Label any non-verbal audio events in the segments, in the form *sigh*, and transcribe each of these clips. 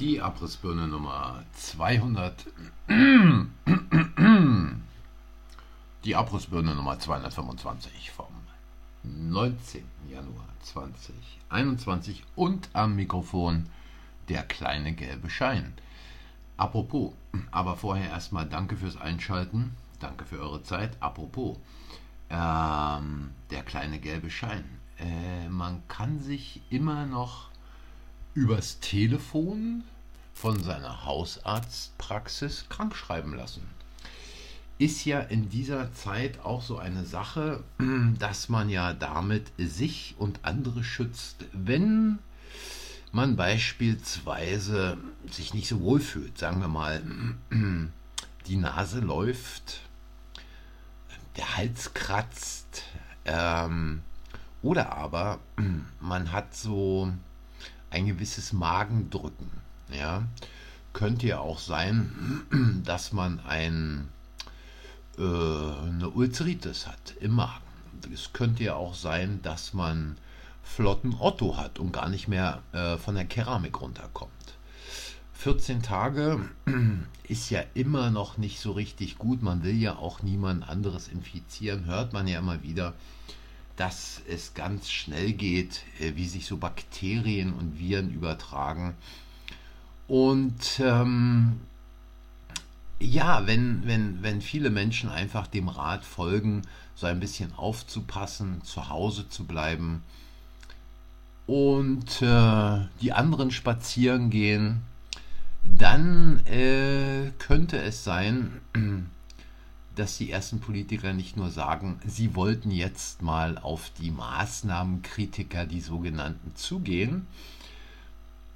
Die Abrissbirne Nummer 200. Die Abrissbirne Nummer 225 vom 19. Januar 2021 und am Mikrofon der kleine gelbe Schein. Apropos, aber vorher erstmal danke fürs Einschalten, danke für eure Zeit. Apropos, ähm, der kleine gelbe Schein. Äh, man kann sich immer noch übers Telefon von seiner Hausarztpraxis krankschreiben lassen. Ist ja in dieser Zeit auch so eine Sache, *clears throat* dass man ja damit sich und andere schützt, wenn man beispielsweise sich nicht so wohl fühlt, sagen wir mal, *clears throat* die Nase läuft, der Hals kratzt, ähm, oder aber *clears throat* man hat so ein gewisses Magendrücken. Ja? Könnte ja auch sein, *clears throat* dass man ein, äh, eine Ulzeritis hat im Magen. Es könnte ja auch sein, dass man flotten Otto hat und gar nicht mehr äh, von der Keramik runterkommt. 14 Tage *clears throat* ist ja immer noch nicht so richtig gut. Man will ja auch niemand anderes infizieren. Hört man ja immer wieder, dass es ganz schnell geht, äh, wie sich so Bakterien und Viren übertragen. Und ähm, ja, wenn, wenn, wenn viele Menschen einfach dem Rat folgen, so ein bisschen aufzupassen, zu Hause zu bleiben und äh, die anderen spazieren gehen, dann äh, könnte es sein, dass die ersten Politiker nicht nur sagen, sie wollten jetzt mal auf die Maßnahmenkritiker, die sogenannten, zugehen,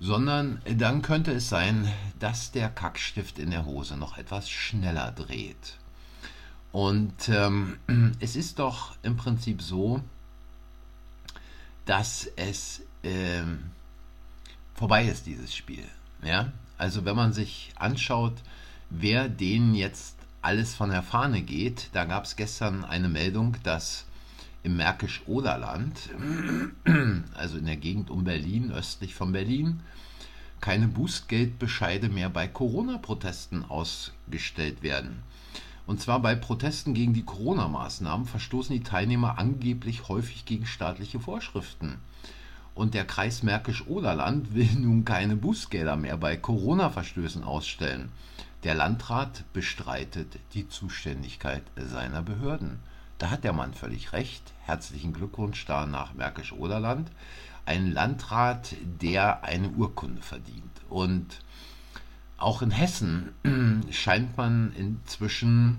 sondern dann könnte es sein, dass der Kackstift in der Hose noch etwas schneller dreht. Und ähm, *clears throat* es ist doch im Prinzip so, dass es ähm, vorbei ist, dieses Spiel. Ja? Also wenn man sich anschaut, wer denen jetzt alles von der Fahne geht, da gab es gestern eine Meldung, dass im Märkisch-Oderland, *clears throat* also in der Gegend um Berlin, östlich von Berlin, keine Bußgeldbescheide mehr bei Corona-Protesten ausgestellt werden. Und zwar bei Protesten gegen die Corona-Maßnahmen verstoßen die Teilnehmer angeblich häufig gegen staatliche Vorschriften. Und der Kreis Märkisch-Oderland will nun keine Bußgelder mehr bei Corona-Verstößen ausstellen. Der Landrat bestreitet die Zuständigkeit seiner Behörden. Da hat der Mann völlig recht. Herzlichen Glückwunsch da nach Märkisch-Oderland. Ein Landrat, der eine Urkunde verdient. Und auch in Hessen *clears throat* scheint man inzwischen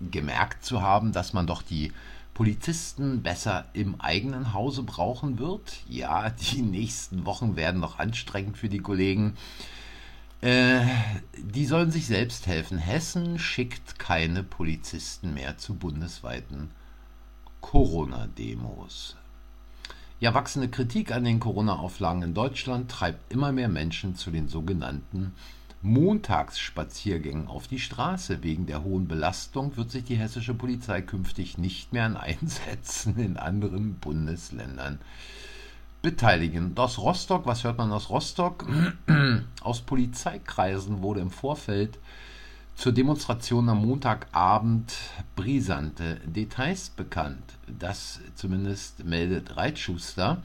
gemerkt zu haben, dass man doch die Polizisten besser im eigenen Hause brauchen wird. Ja, die nächsten Wochen werden noch anstrengend für die Kollegen. Äh, die sollen sich selbst helfen. Hessen schickt keine Polizisten mehr zu bundesweiten Corona-Demos. Ja, wachsende Kritik an den Corona-Auflagen in Deutschland treibt immer mehr Menschen zu den sogenannten Montagsspaziergängen auf die Straße. Wegen der hohen Belastung wird sich die hessische Polizei künftig nicht mehr an *laughs* Einsätzen in anderen Bundesländern beteiligen. Aus Rostock, was hört man aus Rostock? *clears throat* aus Polizeikreisen wurde im Vorfeld zur Demonstration am Montagabend brisante Details bekannt. Das zumindest meldet Reitschuster.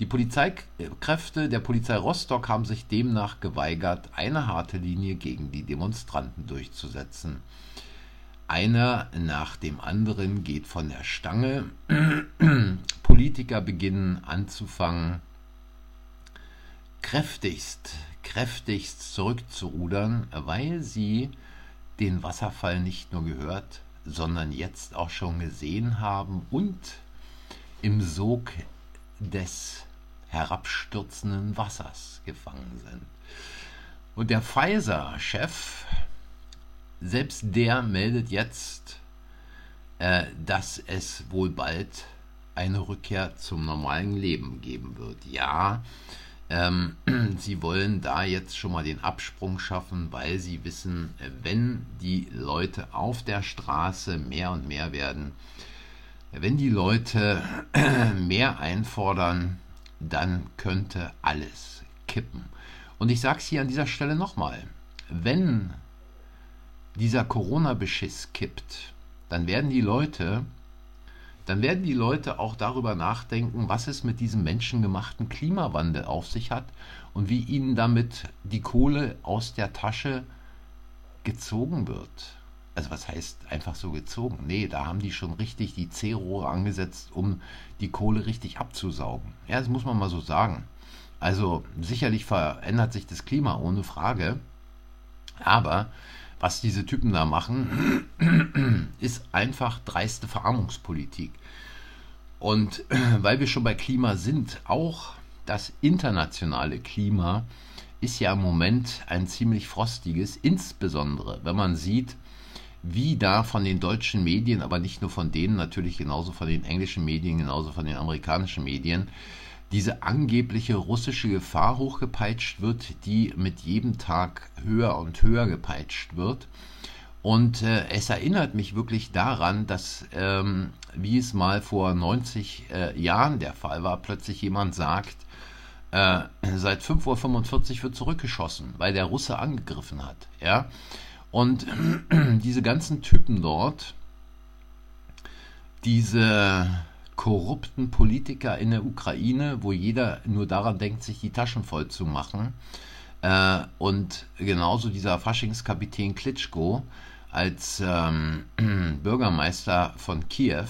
Die Polizeikräfte der Polizei Rostock haben sich demnach geweigert, eine harte Linie gegen die Demonstranten durchzusetzen. Einer nach dem anderen geht von der Stange. *clears throat* Politiker beginnen anzufangen, kräftigst, kräftigst zurückzurudern, weil sie den Wasserfall nicht nur gehört, sondern jetzt auch schon gesehen haben und im Sog des herabstürzenden Wassers gefangen sind. Und der Pfizer-Chef, selbst der meldet jetzt, äh, dass es wohl bald eine Rückkehr zum normalen Leben geben wird. Ja, ähm, *clears throat* sie wollen da jetzt schon mal den Absprung schaffen, weil sie wissen, wenn die Leute auf der Straße mehr und mehr werden, wenn die Leute *clears throat* mehr einfordern, dann könnte alles kippen. Und ich sage es hier an dieser Stelle nochmal, wenn dieser Corona-Beschiss kippt, dann werden die Leute, dann werden die Leute auch darüber nachdenken, was es mit diesem menschengemachten Klimawandel auf sich hat und wie ihnen damit die Kohle aus der Tasche gezogen wird. Also was heißt einfach so gezogen? Nee, da haben die schon richtig die C-Rohre angesetzt, um die Kohle richtig abzusaugen. Ja, das muss man mal so sagen. Also sicherlich verändert sich das Klima ohne Frage. Aber was diese Typen da machen, *clears throat* ist einfach dreiste Verarmungspolitik. Und *clears throat* weil wir schon bei Klima sind, auch das internationale Klima ist ja im Moment ein ziemlich frostiges, insbesondere wenn man sieht, wie da von den deutschen Medien, aber nicht nur von denen, natürlich genauso von den englischen Medien, genauso von den amerikanischen Medien, diese angebliche russische Gefahr hochgepeitscht wird, die mit jedem Tag höher und höher gepeitscht wird. Und äh, es erinnert mich wirklich daran, dass, ähm, wie es mal vor 90 äh, Jahren der Fall war, plötzlich jemand sagt, äh, seit 5.45 Uhr wird zurückgeschossen, weil der Russe angegriffen hat. Ja? Und *clears throat* diese ganzen Typen dort, diese korrupten Politiker in der Ukraine, wo jeder nur daran denkt, sich die Taschen voll zu machen. Äh, und genauso dieser Faschingskapitän Klitschko als ähm, *clears throat* Bürgermeister von Kiew,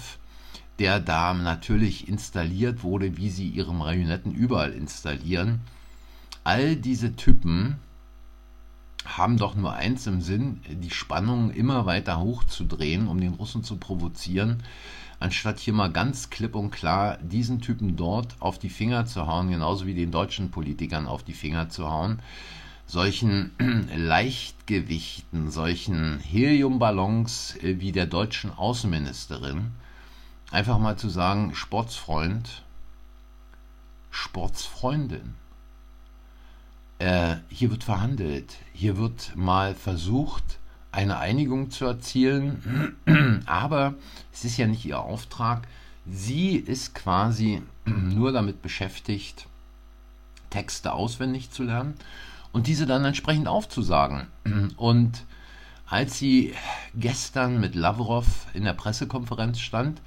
der da natürlich installiert wurde, wie sie ihre Marionetten überall installieren. All diese Typen haben doch nur eins im Sinn, die Spannung immer weiter hochzudrehen, um den Russen zu provozieren anstatt hier mal ganz klipp und klar diesen Typen dort auf die Finger zu hauen, genauso wie den deutschen Politikern auf die Finger zu hauen, solchen *clears throat* Leichtgewichten, solchen Heliumballons äh, wie der deutschen Außenministerin, einfach mal zu sagen, Sportsfreund, Sportsfreundin. Äh, hier wird verhandelt, hier wird mal versucht, eine Einigung zu erzielen, *clears throat* aber es ist ja nicht ihr Auftrag. Sie ist quasi *clears throat* nur damit beschäftigt, Texte auswendig zu lernen und diese dann entsprechend aufzusagen. *clears throat* Und als sie gestern mit Lavrov in der Pressekonferenz stand,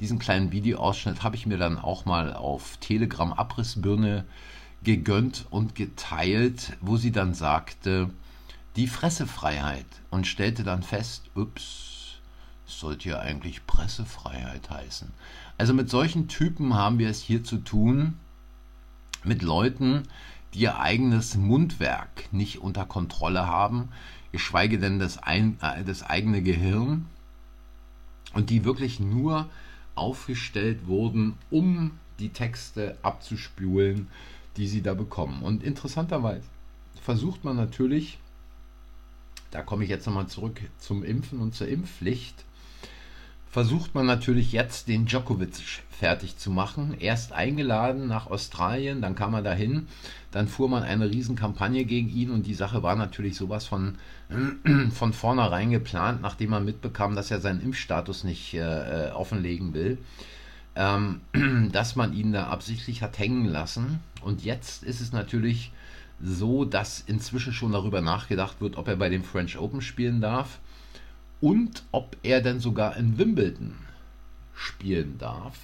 diesen kleinen Videoausschnitt habe ich mir dann auch mal auf Telegram Abrissbirne gegönnt und geteilt, wo sie dann sagte, die Fressefreiheit und stellte dann fest, ups, es sollte ja eigentlich Pressefreiheit heißen. Also mit solchen Typen haben wir es hier zu tun, mit Leuten, die ihr eigenes Mundwerk nicht unter Kontrolle haben, geschweige denn das, ein, äh, das eigene Gehirn und die wirklich nur aufgestellt wurden, um die Texte abzuspülen, die sie da bekommen. Und interessanterweise versucht man natürlich da komme ich jetzt nochmal zurück zum Impfen und zur Impfpflicht, versucht man natürlich jetzt den Djokovic fertig zu machen. Erst eingeladen nach Australien, dann kam er dahin, dann fuhr man eine Riesenkampagne gegen ihn und die Sache war natürlich sowas von, *clears throat* von vornherein geplant, nachdem man mitbekam, dass er seinen Impfstatus nicht äh, äh offenlegen will, ähm, *clears throat* dass man ihn da absichtlich hat hängen lassen. Und jetzt ist es natürlich so, dass inzwischen schon darüber nachgedacht wird, ob er bei den French Open spielen darf und ob er denn sogar in Wimbledon spielen darf.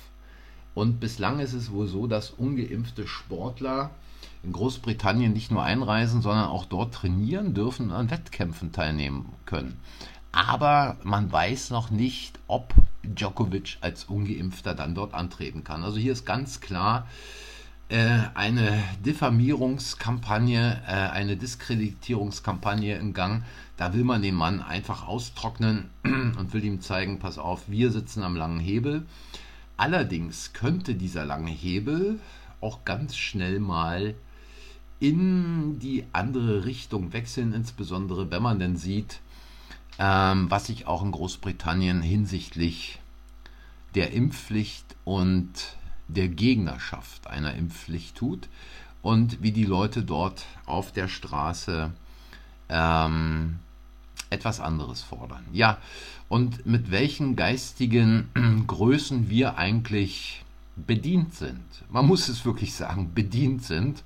Und bislang ist es wohl so, dass ungeimpfte Sportler in Großbritannien nicht nur einreisen, sondern auch dort trainieren dürfen und an Wettkämpfen teilnehmen können. Aber man weiß noch nicht, ob Djokovic als ungeimpfter dann dort antreten kann. Also hier ist ganz klar, eine Diffamierungskampagne, äh, eine Diskreditierungskampagne im Gang. Da will man den Mann einfach austrocknen *clears throat* und will ihm zeigen, pass auf, wir sitzen am langen Hebel. Allerdings könnte dieser lange Hebel auch ganz schnell mal in die andere Richtung wechseln, insbesondere wenn man denn sieht, ähm, was sich auch in Großbritannien hinsichtlich der Impfpflicht und der Gegnerschaft einer Impfpflicht tut und wie die Leute dort auf der Straße ähm, etwas anderes fordern. Ja, und mit welchen geistigen *clears throat* Größen wir eigentlich bedient sind. Man muss es wirklich sagen, bedient sind.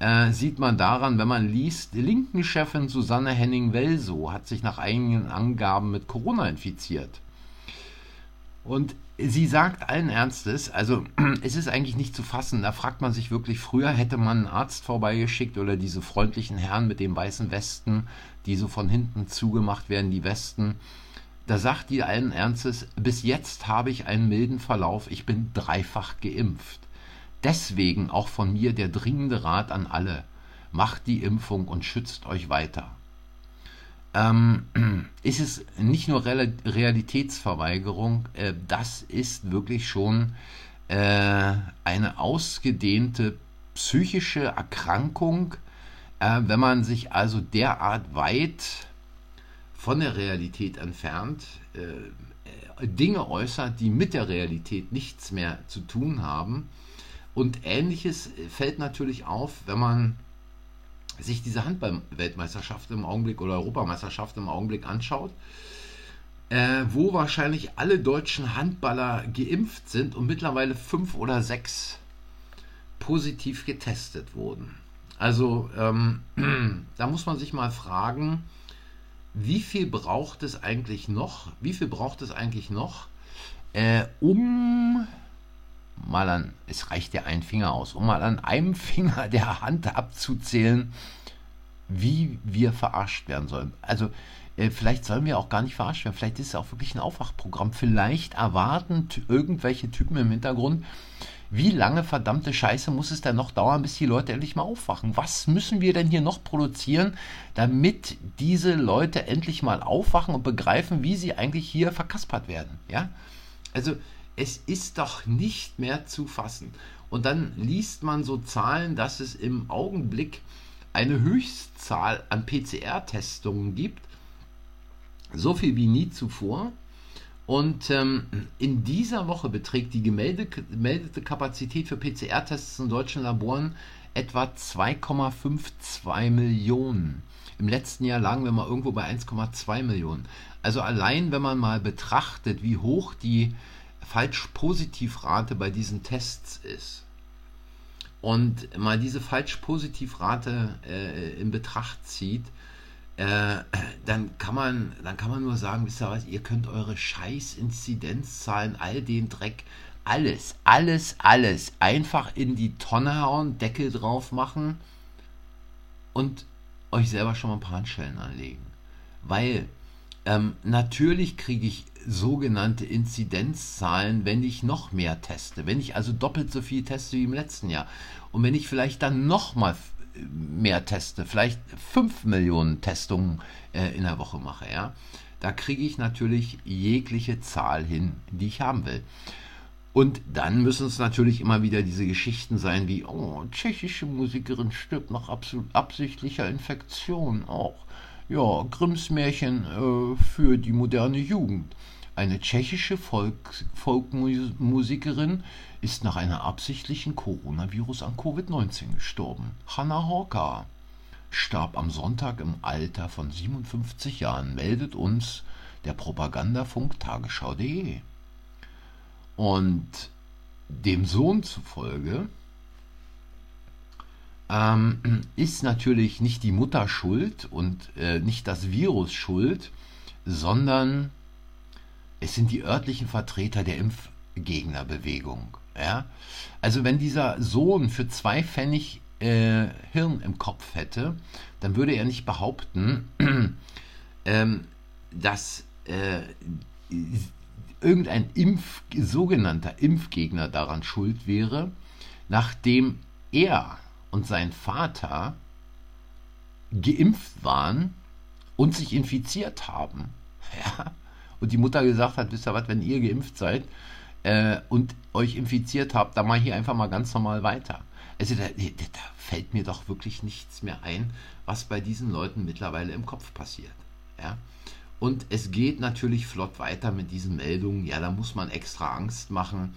äh, sieht man daran, wenn man liest, die Linken-Chefin Susanne Henning-Welso hat sich nach einigen Angaben mit Corona infiziert. Und sie sagt allen Ernstes, also *clears throat* es ist eigentlich nicht zu fassen, da fragt man sich wirklich, früher hätte man einen Arzt vorbeigeschickt oder diese freundlichen Herren mit den weißen Westen, die so von hinten zugemacht werden, die Westen. Da sagt die allen Ernstes, bis jetzt habe ich einen milden Verlauf, ich bin dreifach geimpft. Deswegen auch von mir der dringende Rat an alle, macht die Impfung und schützt euch weiter. Ähm, *clears throat* ist es nicht nur Realitätsverweigerung, äh, das ist wirklich schon äh, eine ausgedehnte psychische Erkrankung, äh, wenn man sich also derart weit von der Realität entfernt, äh, äh, Dinge äußert, die mit der Realität nichts mehr zu tun haben. Und ähnliches fällt natürlich auf, wenn man sich diese Handball-Weltmeisterschaft im Augenblick oder Europameisterschaft im Augenblick anschaut, äh, wo wahrscheinlich alle deutschen Handballer geimpft sind und mittlerweile fünf oder sechs positiv getestet wurden. Also ähm, *clears throat* da muss man sich mal fragen, wie viel braucht es eigentlich noch? Wie viel braucht es eigentlich noch, äh, um mal an, es reicht ja ein Finger aus, um mal an einem *laughs* Finger der Hand abzuzählen, wie wir verarscht werden sollen. Also äh, vielleicht sollen wir auch gar nicht verarscht werden, vielleicht ist es auch wirklich ein Aufwachprogramm. Vielleicht erwarten irgendwelche Typen im Hintergrund, wie lange verdammte Scheiße muss es denn noch dauern, bis die Leute endlich mal aufwachen? Was müssen wir denn hier noch produzieren, damit diese Leute endlich mal aufwachen und begreifen, wie sie eigentlich hier verkaspert werden? Ja? Also es ist doch nicht mehr zu fassen. Und dann liest man so Zahlen, dass es im Augenblick eine Höchstzahl an PCR-Testungen gibt, so viel wie nie zuvor. Und ähm, in dieser Woche beträgt die gemeldete Kapazität für PCR-Tests in deutschen Laboren etwa 2,52 Millionen. Im letzten Jahr lagen wir mal irgendwo bei 1,2 Millionen. Also allein, wenn man mal betrachtet, wie hoch die Falsch-Positiv-Rate bei diesen Tests ist und mal diese Falsch-Positiv-Rate äh, in Betracht zieht, äh, dann kann man, dann kann man nur sagen, wisst ihr was, ihr könnt eure scheiß Inzidenzzahlen, all den Dreck, alles, alles, alles einfach in die Tonne hauen, Deckel drauf machen und euch selber schon mal ein paar Handschellen anlegen. Weil ähm, natürlich kriege ich sogenannte Inzidenzzahlen, wenn ich noch mehr teste. Wenn ich also doppelt so viel teste wie im letzten Jahr. Und wenn ich vielleicht dann noch mal mehr teste, vielleicht 5 Millionen Testungen äh, in der Woche mache, ja, da kriege ich natürlich jegliche Zahl hin, die ich haben will. Und dann müssen es natürlich immer wieder diese Geschichten sein wie, oh, tschechische Musikerin stirbt nach absichtlicher Infektion. Auch ja, Grimms Märchen äh, für die moderne Jugend. Eine tschechische Folk Folkmusikerin ist nach einer absichtlichen Coronavirus an Covid-19 gestorben. Hanna Horka starb am Sonntag im Alter von 57 Jahren, meldet uns der Propagandafunk Tagesschau.de. Und dem Sohn zufolge ähm, ist natürlich nicht die Mutter schuld und äh, nicht das Virus schuld, sondern es sind die örtlichen Vertreter der Impfgegnerbewegung. Ja? Also wenn dieser Sohn für zwei Pfennig äh, Hirn im Kopf hätte, dann würde er nicht behaupten, *clears throat* ähm, dass äh, irgendein Impf, sogenannter Impfgegner daran schuld wäre, nachdem er und sein Vater geimpft waren und sich infiziert haben. *laughs* Ja? Und die Mutter gesagt hat, wisst ihr was, wenn ihr geimpft seid äh, und euch infiziert habt, dann mal hier einfach mal ganz normal weiter. Also da, da fällt mir doch wirklich nichts mehr ein, was bei diesen Leuten mittlerweile im Kopf passiert. Ja? Und es geht natürlich flott weiter mit diesen Meldungen. Ja, da muss man extra Angst machen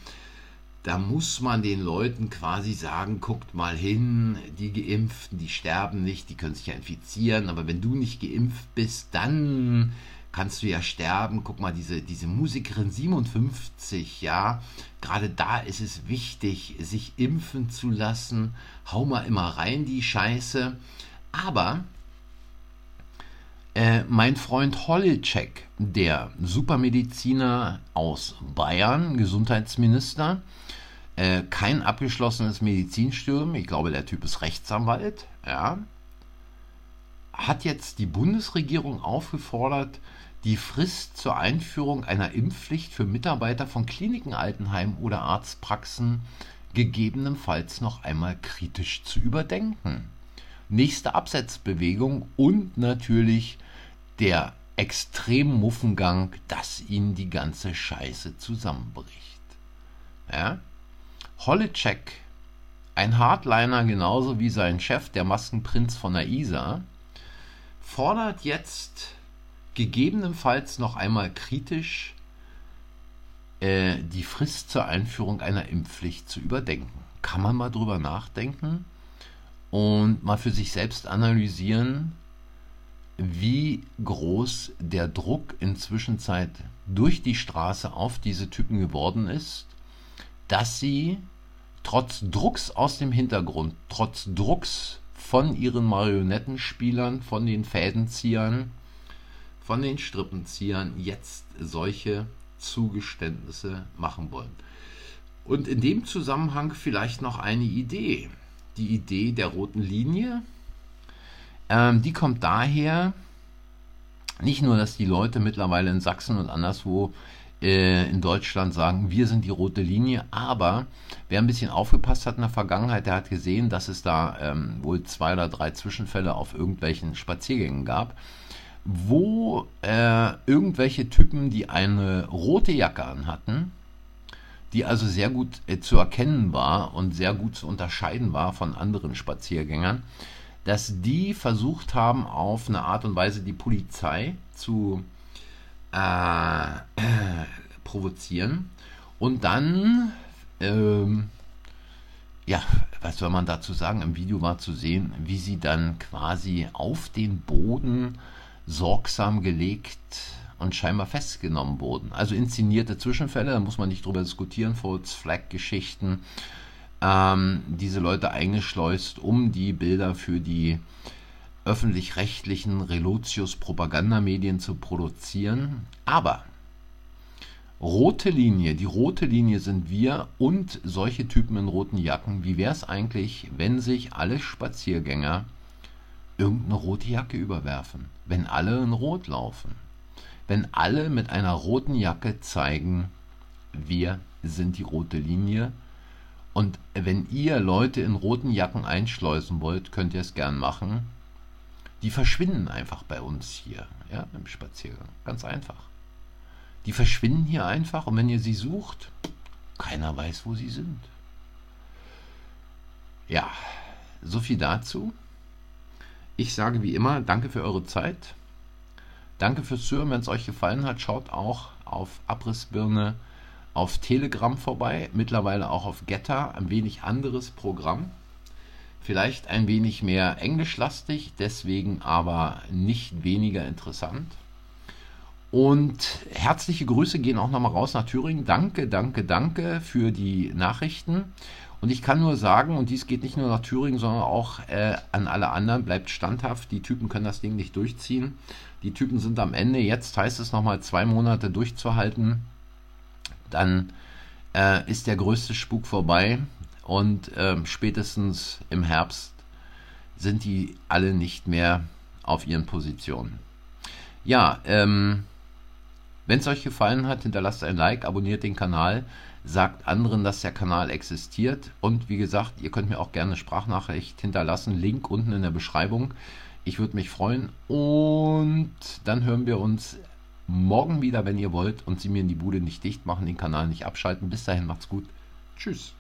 da muss man den Leuten quasi sagen, guckt mal hin, die Geimpften, die sterben nicht, die können sich ja infizieren, aber wenn du nicht geimpft bist, dann kannst du ja sterben. Guck mal, diese, diese Musikerin 57, ja, gerade da ist es wichtig, sich impfen zu lassen. Hau mal immer rein die Scheiße. Aber äh, mein Freund Holleczek, der Supermediziner aus Bayern, Gesundheitsminister, äh, kein abgeschlossenes Medizinstudium, ich glaube, der Typ ist Rechtsanwalt, ja, hat jetzt die Bundesregierung aufgefordert, die Frist zur Einführung einer Impfpflicht für Mitarbeiter von Kliniken, Altenheimen oder Arztpraxen gegebenenfalls noch einmal kritisch zu überdenken. Nächste Absetzbewegung und natürlich der Extremmuffengang, dass ihnen die ganze Scheiße zusammenbricht. Ja? Holleczek, ein Hardliner genauso wie sein Chef, der Maskenprinz von der ISA, fordert jetzt gegebenenfalls noch einmal kritisch äh, die Frist zur Einführung einer Impfpflicht zu überdenken. Kann man mal drüber nachdenken und mal für sich selbst analysieren, wie groß der Druck inzwischen durch die Straße auf diese Typen geworden ist, dass sie trotz Drucks aus dem Hintergrund, trotz Drucks von ihren Marionettenspielern, von den Fädenziehern, von den Strippenziehern jetzt solche Zugeständnisse machen wollen. Und in dem Zusammenhang vielleicht noch eine Idee. Die Idee der roten Linie. Ähm, die kommt daher, nicht nur, dass die Leute mittlerweile in Sachsen und anderswo äh, in Deutschland sagen, wir sind die rote Linie. Aber wer ein bisschen aufgepasst hat in der Vergangenheit, der hat gesehen, dass es da ähm, wohl zwei oder drei Zwischenfälle auf irgendwelchen Spaziergängen gab, wo äh, irgendwelche Typen, die eine rote Jacke anhatten, die also sehr gut äh, zu erkennen war und sehr gut zu unterscheiden war von anderen Spaziergängern, dass die versucht haben, auf eine Art und Weise die Polizei zu äh, *clears throat* provozieren und dann, ähm, ja, was soll man dazu sagen? Im Video war zu sehen, wie sie dann quasi auf den Boden sorgsam gelegt und scheinbar festgenommen wurden. Also inszenierte Zwischenfälle, da muss man nicht drüber diskutieren, False Flag Geschichten, ähm, diese Leute eingeschleust, um die Bilder für die öffentlich-rechtlichen Relotius-Propagandamedien zu produzieren. Aber rote Linie, die rote Linie sind wir und solche Typen in roten Jacken. Wie wäre es eigentlich, wenn sich alle Spaziergänger irgendeine rote Jacke überwerfen? Wenn alle in Rot laufen? Wenn alle mit einer roten Jacke zeigen, wir sind die rote Linie. Und wenn ihr Leute in roten Jacken einschleusen wollt, könnt ihr es gern machen die verschwinden einfach bei uns hier, ja, im Spaziergang. Ganz einfach. Die verschwinden hier einfach und wenn ihr sie sucht, keiner weiß, wo sie sind. Ja, so viel dazu. Ich sage wie immer, danke für eure Zeit. Danke fürs Zuhören. Wenn es euch gefallen hat, schaut auch auf Abrissbirne auf Telegram vorbei. Mittlerweile auch auf Getter. Ein wenig anderes Programm. Vielleicht ein wenig mehr englischlastig, deswegen aber nicht weniger interessant. Und herzliche Grüße gehen auch nochmal raus nach Thüringen. Danke, danke, danke für die Nachrichten. Und ich kann nur sagen, und dies geht nicht nur nach Thüringen, sondern auch äh, an alle anderen, bleibt standhaft. Die Typen können das Ding nicht durchziehen. Die Typen sind am Ende. Jetzt heißt es nochmal zwei Monate durchzuhalten. Dann äh, ist der größte Spuk vorbei. Und ähm, spätestens im Herbst sind die alle nicht mehr auf ihren Positionen. Ja, ähm, wenn es euch gefallen hat, hinterlasst ein Like, abonniert den Kanal, sagt anderen, dass der Kanal existiert. Und wie gesagt, ihr könnt mir auch gerne Sprachnachricht hinterlassen. Link unten in der Beschreibung. Ich würde mich freuen. Und dann hören wir uns morgen wieder, wenn ihr wollt. Und Sie mir in die Bude nicht dicht machen, den Kanal nicht abschalten. Bis dahin, macht's gut. Tschüss.